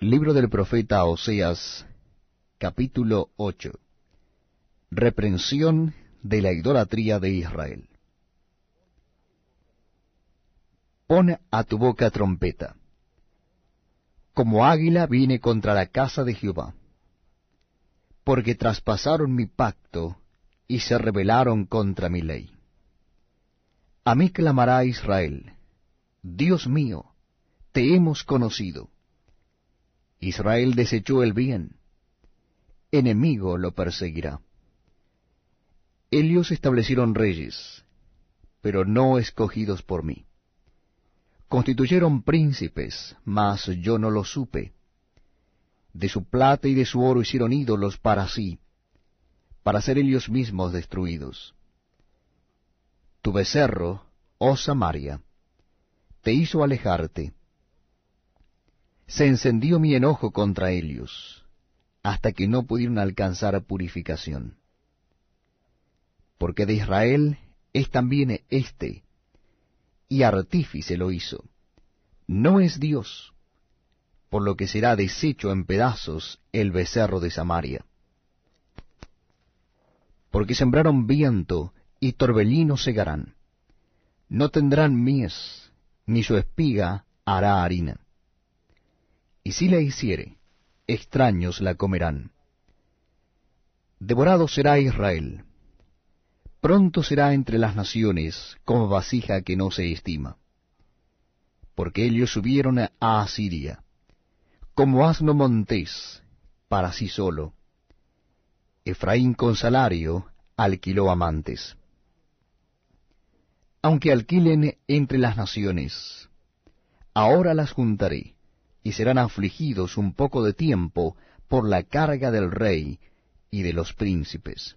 Libro del profeta Oseas, capítulo 8. Reprensión de la idolatría de Israel. Pon a tu boca trompeta. Como águila vine contra la casa de Jehová, porque traspasaron mi pacto y se rebelaron contra mi ley. A mí clamará Israel, Dios mío, te hemos conocido Israel desechó el bien, enemigo lo perseguirá. Ellos establecieron reyes, pero no escogidos por mí. Constituyeron príncipes, mas yo no lo supe. De su plata y de su oro hicieron ídolos para sí, para ser ellos mismos destruidos. Tu becerro, oh Samaria, te hizo alejarte, se encendió mi enojo contra ellos, hasta que no pudieron alcanzar purificación. Porque de Israel es también éste, y artífice lo hizo. No es Dios, por lo que será deshecho en pedazos el becerro de Samaria. Porque sembraron viento y torbellino segarán. No tendrán mies, ni su espiga hará harina y si la hiciere, extraños la comerán. Devorado será Israel, pronto será entre las naciones como vasija que no se estima. Porque ellos subieron a Asiria, como asno montés, para sí solo. Efraín con salario alquiló amantes. Aunque alquilen entre las naciones, ahora las juntaré y serán afligidos un poco de tiempo por la carga del rey y de los príncipes.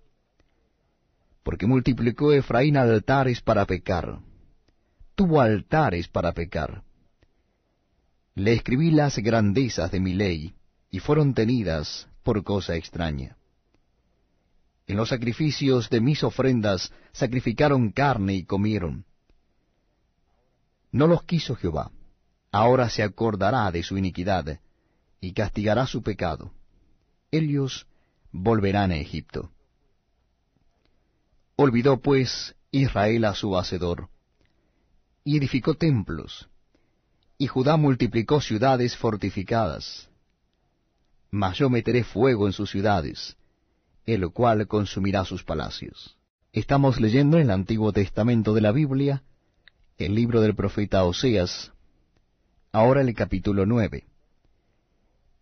Porque multiplicó Efraín altares para pecar, tuvo altares para pecar. Le escribí las grandezas de mi ley, y fueron tenidas por cosa extraña. En los sacrificios de mis ofrendas sacrificaron carne y comieron. No los quiso Jehová ahora se acordará de su iniquidad, y castigará su pecado. Ellos volverán a Egipto. Olvidó pues Israel a su hacedor, y edificó templos, y Judá multiplicó ciudades fortificadas. Mas yo meteré fuego en sus ciudades, el cual consumirá sus palacios. Estamos leyendo en el Antiguo Testamento de la Biblia, el libro del profeta Oseas, Ahora el capítulo nueve.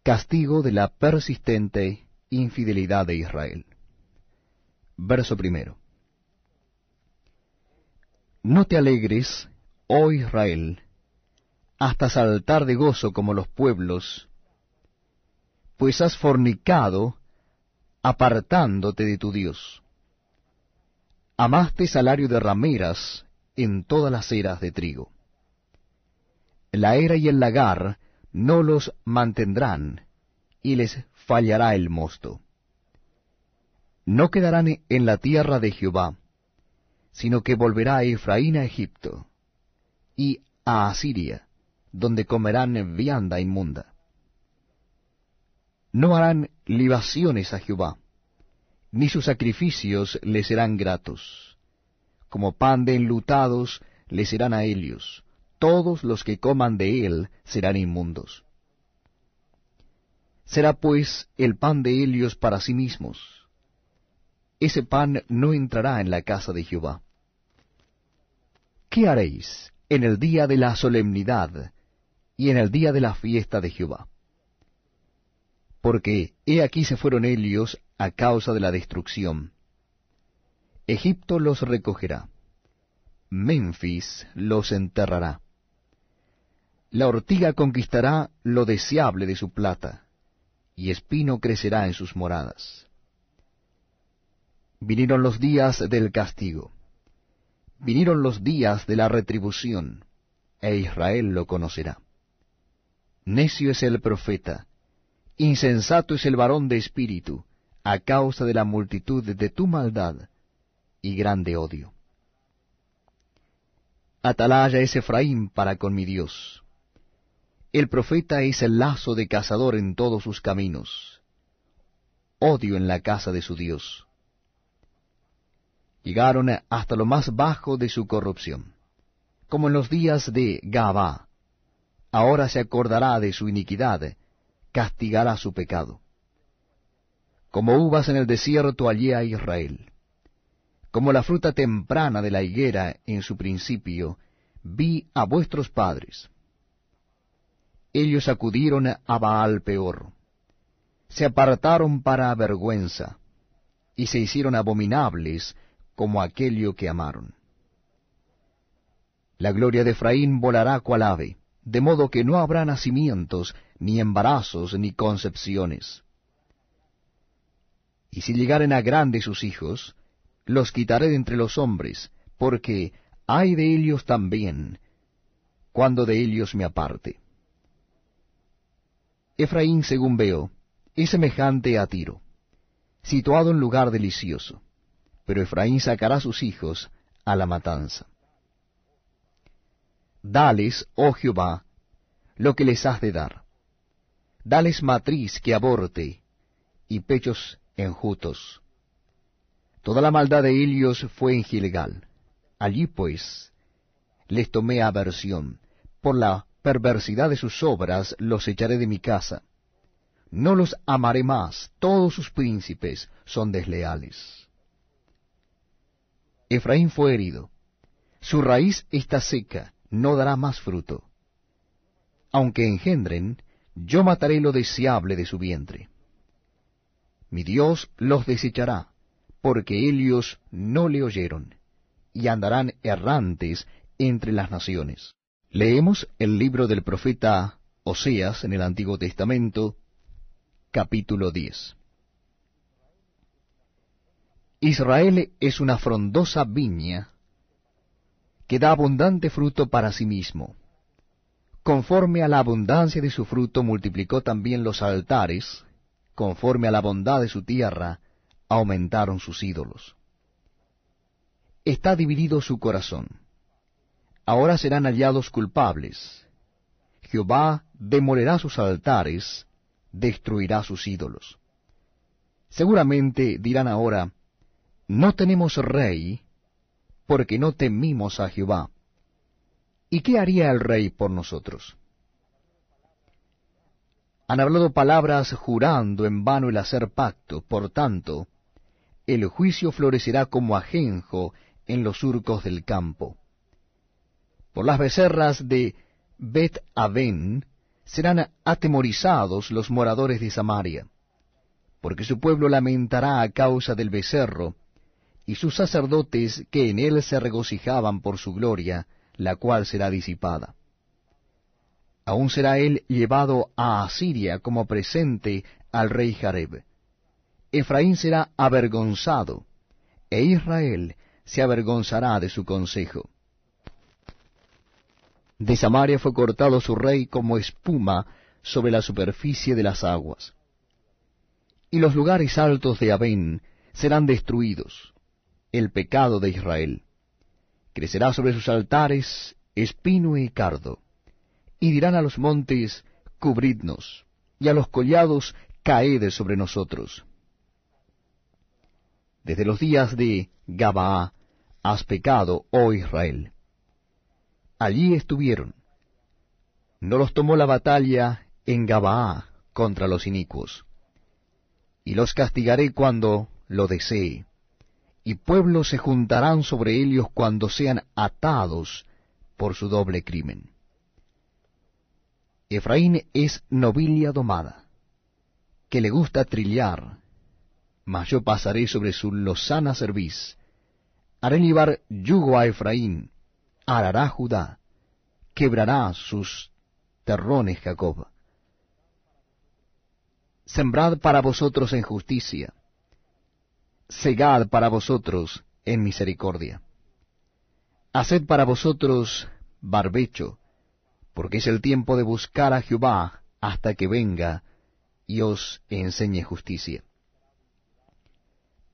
Castigo de la persistente infidelidad de Israel. Verso primero. No te alegres, oh Israel, hasta saltar de gozo como los pueblos, pues has fornicado apartándote de tu Dios. Amaste salario de rameras en todas las eras de trigo la era y el lagar no los mantendrán, y les fallará el mosto. No quedarán en la tierra de Jehová, sino que volverá Efraín a Egipto, y a Asiria, donde comerán vianda inmunda. No harán libaciones a Jehová, ni sus sacrificios les serán gratos. Como pan de enlutados les serán a ellos, todos los que coman de él serán inmundos. Será pues el pan de ellos para sí mismos. Ese pan no entrará en la casa de Jehová. ¿Qué haréis en el día de la solemnidad y en el día de la fiesta de Jehová? Porque he aquí se fueron ellos a causa de la destrucción. Egipto los recogerá. Memphis los enterrará. La ortiga conquistará lo deseable de su plata, y espino crecerá en sus moradas. Vinieron los días del castigo, vinieron los días de la retribución, e Israel lo conocerá. Necio es el profeta, insensato es el varón de espíritu, a causa de la multitud de tu maldad y grande odio. Atalaya es Efraín para con mi Dios El profeta es el lazo de cazador en todos sus caminos, odio en la casa de su Dios. Llegaron hasta lo más bajo de su corrupción, como en los días de Gabá. Ahora se acordará de su iniquidad, castigará su pecado. Como uvas en el desierto allí a Israel. Como la fruta temprana de la higuera en su principio, vi a vuestros padres. Ellos acudieron a Baal peor, se apartaron para vergüenza, y se hicieron abominables como aquello que amaron. La gloria de Efraín volará cual ave, de modo que no habrá nacimientos, ni embarazos, ni concepciones. Y si llegaren a grandes sus hijos, los quitaré de entre los hombres, porque hay de ellos también, cuando de ellos me aparte. Efraín, según veo, es semejante a Tiro, situado en lugar delicioso pero Efraín sacará sus hijos a la matanza. Dales, oh Jehová, lo que les has de dar. Dales matriz que aborte, y pechos enjutos. Toda la maldad de ellos fue en Gilgal. Allí pues les tomé aversión. Por la perversidad de sus obras los echaré de mi casa. No los amaré más, todos sus príncipes son desleales. Efraín fue herido. Su raíz está seca, no dará más fruto. Aunque engendren, yo mataré lo deseable de su vientre. Mi Dios los desechará, porque ellos no le oyeron, y andarán errantes entre las naciones. Leemos el libro del profeta Oseas en el Antiguo Testamento, capítulo 10. Israel es una frondosa viña que da abundante fruto para sí mismo. Conforme a la abundancia de su fruto multiplicó también los altares, conforme a la bondad de su tierra aumentaron sus ídolos. Está dividido su corazón. Ahora serán hallados culpables. Jehová demolerá sus altares, destruirá sus ídolos. Seguramente dirán ahora, no tenemos rey, porque no temimos a Jehová. ¿Y qué haría el rey por nosotros? Han hablado palabras jurando en vano el hacer pacto, por tanto, el juicio florecerá como ajenjo en los surcos del campo. Por las becerras de Bet Aven serán atemorizados los moradores de Samaria, porque su pueblo lamentará a causa del becerro, y sus sacerdotes que en él se regocijaban por su gloria, la cual será disipada. Aún será él llevado a Asiria como presente al rey Jareb. Efraín será avergonzado, e Israel se avergonzará de su consejo. De Samaria fue cortado su rey como espuma sobre la superficie de las aguas. Y los lugares altos de Abén serán destruidos, el pecado de Israel. Crecerá sobre sus altares espino y cardo, y dirán a los montes, cubridnos, y a los collados, caed sobre nosotros. Desde los días de Gabaa has pecado, oh Israel. Allí estuvieron. No los tomó la batalla en Gabaa contra los inicuos. Y los castigaré cuando lo desee y pueblos se juntarán sobre ellos cuando sean atados por su doble crimen. Efraín es nobilia domada, que le gusta trillar, mas yo pasaré sobre su lozana cerviz, haré llevar yugo a Efraín, arará Judá, quebrará sus terrones Jacob. Sembrad para vosotros en justicia, segad para vosotros en misericordia. Haced para vosotros barbecho, porque es el tiempo de buscar a Jehová hasta que venga y os enseñe justicia.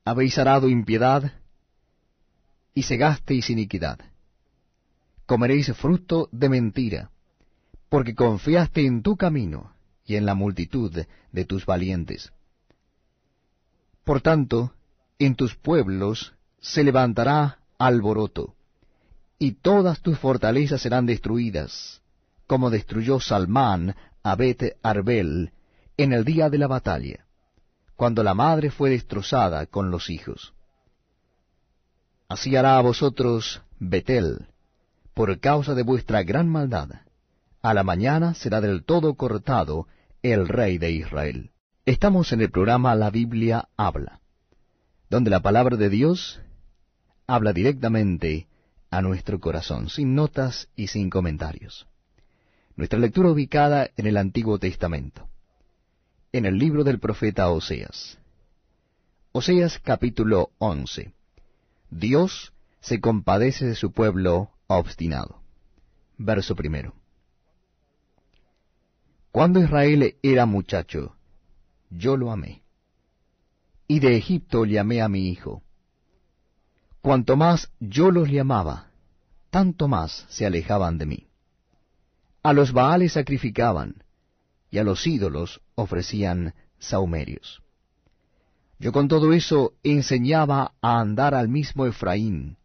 Habéis arado impiedad y segasteis iniquidad. Comeréis fruto de mentira, porque confiaste en tu camino y en la multitud de tus valientes. Por tanto, en tus pueblos se levantará alboroto, y todas tus fortalezas serán destruidas, como destruyó Salmán a Bet Arbel en el día de la batalla, cuando la madre fue destrozada con los hijos. Así hará a vosotros Betel, por causa de vuestra gran maldad. A la mañana será del todo cortado el rey de Israel. Estamos en el programa La Biblia habla, donde la palabra de Dios habla directamente a nuestro corazón, sin notas y sin comentarios. Nuestra lectura ubicada en el Antiguo Testamento, en el libro del profeta Oseas. Oseas capítulo 11. Dios se compadece de su pueblo obstinado. Verso primero. Cuando Israel era muchacho, yo lo amé. Y de Egipto llamé a mi hijo. Cuanto más yo los llamaba, tanto más se alejaban de mí. A los Baales sacrificaban, y a los ídolos ofrecían saumerios. Yo con todo eso enseñaba a andar al mismo Efraín,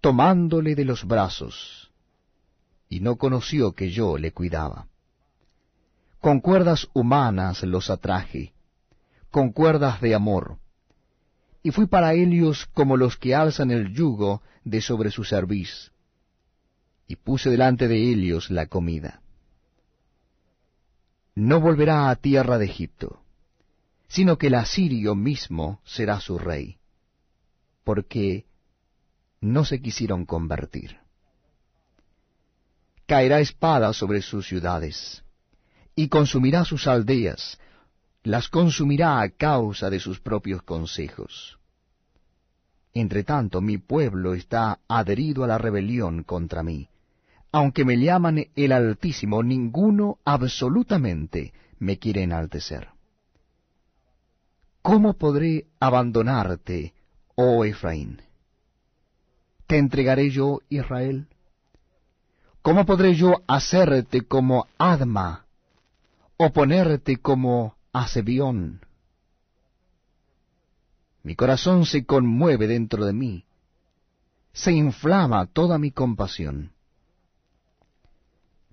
tomándole de los brazos, y no conoció que yo le cuidaba. Con cuerdas humanas los atraje, con cuerdas de amor, y fui para ellos como los que alzan el yugo de sobre su cerviz, y puse delante de ellos la comida. No volverá a tierra de Egipto, sino que el asirio mismo será su rey, porque no se quisieron convertir. Caerá espada sobre sus ciudades, y consumirá sus aldeas, las consumirá a causa de sus propios consejos. Entre tanto, mi pueblo está adherido a la rebelión contra mí. Aunque me llaman el Altísimo, ninguno absolutamente me quiere enaltecer. ¿Cómo podré abandonarte, oh Efraín? ¿Te entregaré yo, Israel? ¿Cómo podré yo hacerte como Adma, o ponerte como Asebión? Mi corazón se conmueve dentro de mí, se inflama toda mi compasión.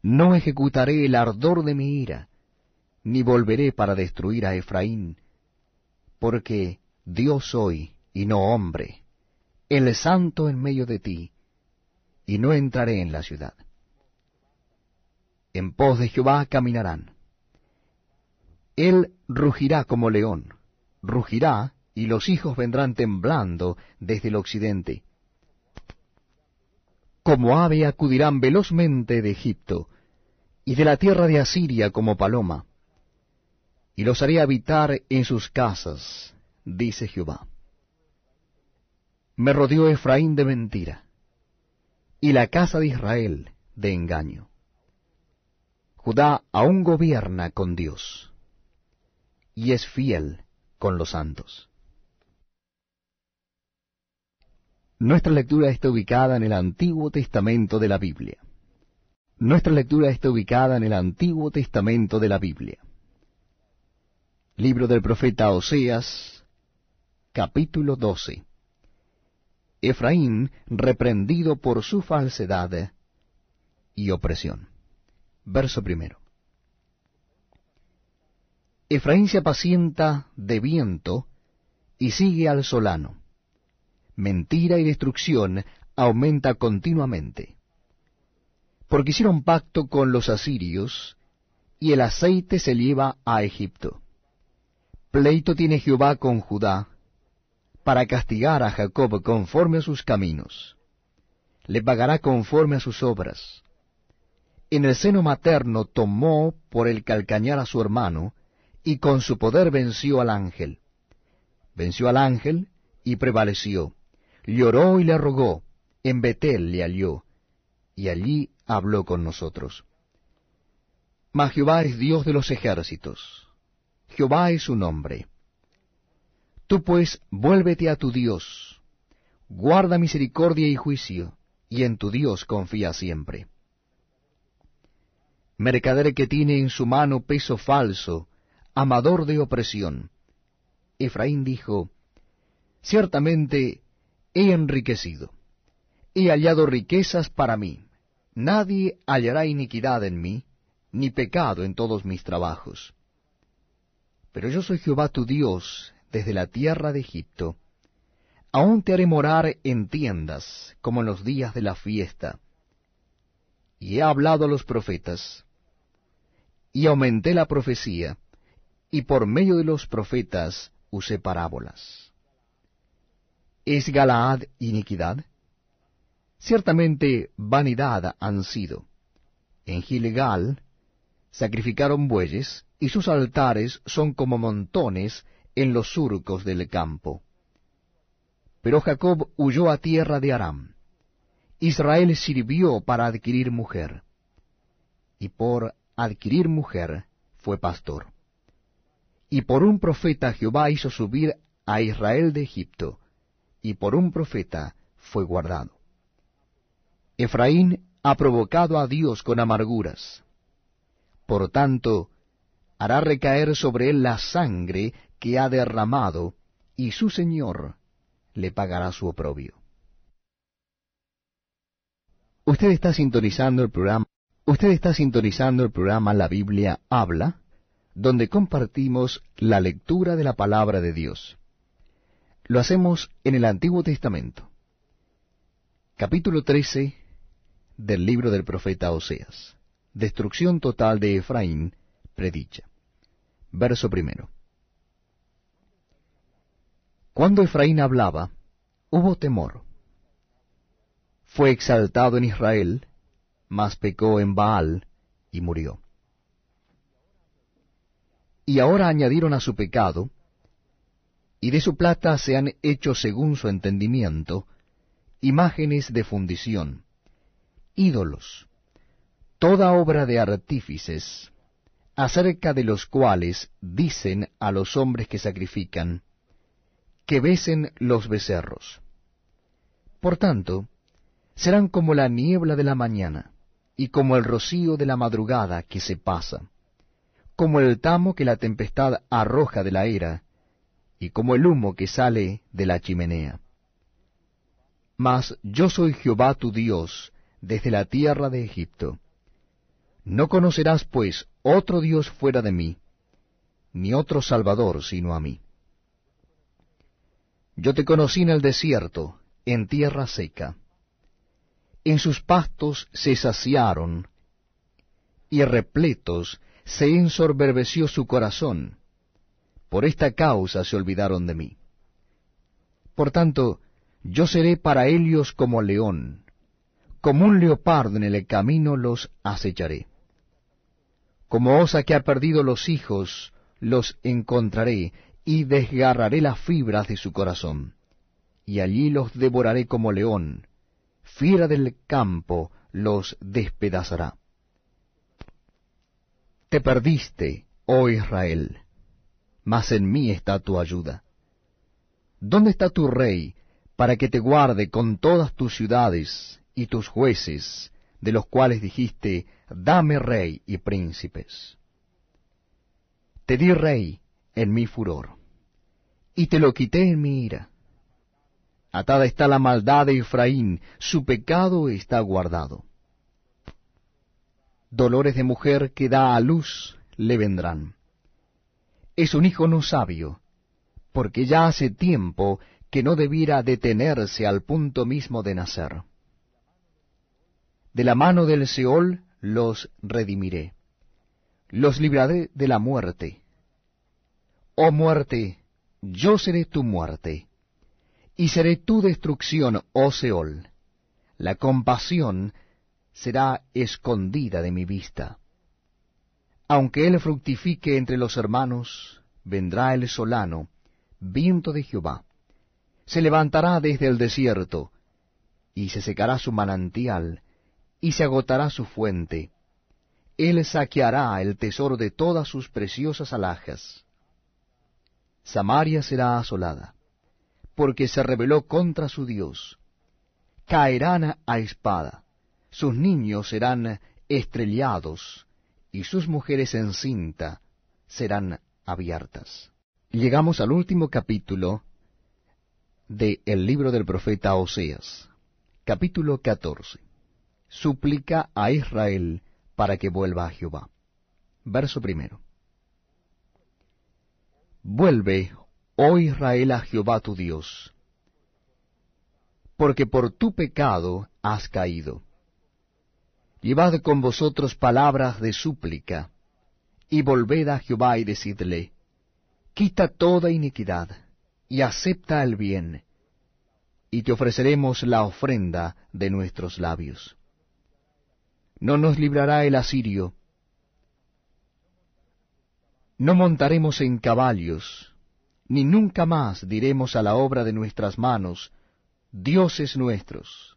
No ejecutaré el ardor de mi ira, ni volveré para destruir a Efraín, porque Dios soy y no hombre, el santo en medio de ti, y no entraré en la ciudad. En pos de Jehová caminarán. Él rugirá como león, rugirá, y los hijos vendrán temblando desde el occidente. Como ave acudirán velozmente de Egipto, y de la tierra de Asiria como paloma y los haré habitar en sus casas, dice Jehová. Me rodeó Efraín de mentira, y la casa de Israel de engaño. Judá aún gobierna con Dios, y es fiel con los santos. Nuestra lectura está ubicada en el Antiguo Testamento de la Biblia. Nuestra lectura está ubicada en el Antiguo Testamento de la Biblia. Libro del profeta Oseas, capítulo 12. Efraín reprendido por su falsedad y opresión. Verso primero. Efraín se apacienta de viento y sigue al solano. Mentira y destrucción aumenta continuamente. Porque hicieron pacto con los asirios, y el aceite se lleva a Egipto. Pleito tiene Jehová con Judá, para castigar a Jacob conforme a sus caminos. Le pagará conforme a sus obras. En el seno materno tomó por el calcañar a su hermano, y con su poder venció al ángel. Venció al ángel y prevaleció. Lloró y le rogó, en Betel le alió, y allí habló con nosotros. Mas Jehová es Dios de los ejércitos Jehová es su nombre. Tú pues vuélvete a tu Dios, guarda misericordia y juicio, y en tu Dios confía siempre. mercader que tiene en su mano peso falso, amador de opresión. Efraín dijo, Ciertamente he enriquecido, he hallado riquezas para mí, nadie hallará iniquidad en mí, ni pecado en todos mis trabajos. Pero yo soy Jehová tu Dios desde la tierra de Egipto. Aún te haré morar en tiendas, como en los días de la fiesta. Y he hablado a los profetas, y aumenté la profecía, y por medio de los profetas usé parábolas. ¿Es Galaad iniquidad? Ciertamente vanidad han sido. En Gilgal sacrificaron bueyes, y sus altares son como montones en los surcos del campo. Pero Jacob huyó a tierra de Aram. Israel sirvió para adquirir mujer, y por adquirir mujer fue pastor. Y por un profeta Jehová hizo subir a Israel de Egipto, y por un profeta fue guardado. Efraín ha provocado a Dios con amarguras. Por tanto, hará recaer sobre él la sangre que ha derramado, y su Señor le pagará su oprobio. Usted está sintonizando el programa, usted está sintonizando el programa La Biblia habla, donde compartimos la lectura de la palabra de Dios. Lo hacemos en el Antiguo Testamento. Capítulo 13 del libro del profeta Oseas. Destrucción total de Efraín predicha. Verso primero. Cuando Efraín hablaba, hubo temor. Fue exaltado en Israel, mas pecó en Baal y murió. Y ahora añadieron a su pecado, y de su plata se han hecho según su entendimiento, imágenes de fundición, ídolos, toda obra de artífices, acerca de los cuales dicen a los hombres que sacrifican, que besen los becerros. Por tanto, serán como la niebla de la mañana, y como el rocío de la madrugada que se pasa, como el tamo que la tempestad arroja de la era, y como el humo que sale de la chimenea. Mas yo soy Jehová tu Dios desde la tierra de Egipto. No conocerás, pues, otro Dios fuera de mí, ni otro Salvador sino a mí. Yo te conocí en el desierto, en tierra seca. En sus pastos se saciaron, y repletos se ensorberbeció su corazón. Por esta causa se olvidaron de mí. Por tanto, yo seré para ellos como león, como un leopardo en el camino los acecharé. Como osa que ha perdido los hijos, los encontraré, y desgarraré las fibras de su corazón, y allí los devoraré como león, fiera del campo los despedazará. Te perdiste, oh Israel, mas en mí está tu ayuda. ¿Dónde está tu rey para que te guarde con todas tus ciudades y tus jueces, de los cuales dijiste, dame rey y príncipes? Te di rey en mi furor, y te lo quité en mi ira. Atada está la maldad de Efraín, su pecado está guardado. Dolores de mujer que da a luz le vendrán. Es un hijo no sabio, porque ya hace tiempo que no debiera detenerse al punto mismo de nacer. De la mano del Seol los redimiré, los libraré de la muerte. Oh muerte, yo seré tu muerte, y seré tu destrucción, oh Seol. La compasión será escondida de mi vista. Aunque él fructifique entre los hermanos, vendrá el solano, viento de Jehová. Se levantará desde el desierto, y se secará su manantial, y se agotará su fuente. Él saqueará el tesoro de todas sus preciosas alhajas. Samaria será asolada, porque se rebeló contra su Dios. Caerán a espada, sus niños serán estrellados, y sus mujeres encinta serán abiertas. Llegamos al último capítulo el libro del profeta Oseas, capítulo 14. Suplica a Israel para que vuelva a Jehová. Verso primero. Vuelve, oh Israel, a Jehová tu Dios, porque por tu pecado has caído. Llevad con vosotros palabras de súplica, y volved a Jehová y decidle, quita toda iniquidad, y acepta el bien, y te ofreceremos la ofrenda de nuestros labios. No nos librará el asirio, no montaremos en caballos, ni nunca más diremos a la obra de nuestras manos, dioses nuestros,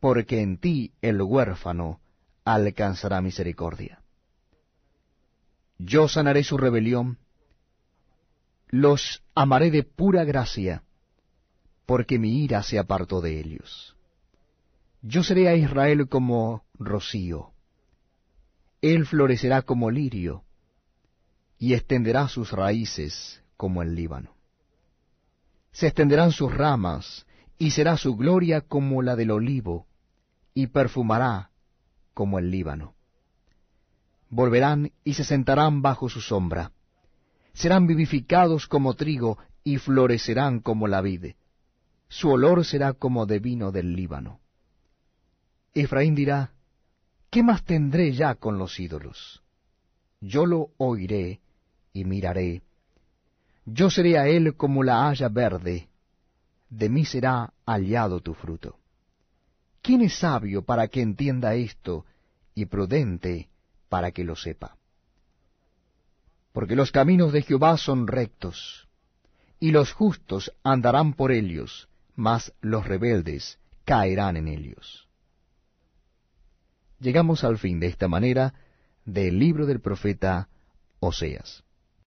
porque en ti el huérfano alcanzará misericordia. Yo sanaré su rebelión, los amaré de pura gracia, porque mi ira se apartó de ellos. Yo seré a Israel como rocío, él florecerá como lirio, y extenderá sus raíces como el Líbano. Se extenderán sus ramas, y será su gloria como la del olivo, y perfumará como el Líbano. Volverán y se sentarán bajo su sombra. Serán vivificados como trigo, y florecerán como la vid su olor será como de vino del Líbano. Efraín dirá, ¿qué más tendré ya con los ídolos? Yo lo oiré y miraré. Yo seré a él como la haya verde, de mí será hallado tu fruto. ¿Quién es sabio para que entienda esto, y prudente para que lo sepa? Porque los caminos de Jehová son rectos, y los justos andarán por ellos, mas los rebeldes caerán en ellos. Llegamos al fin de esta manera del libro del profeta Oseas.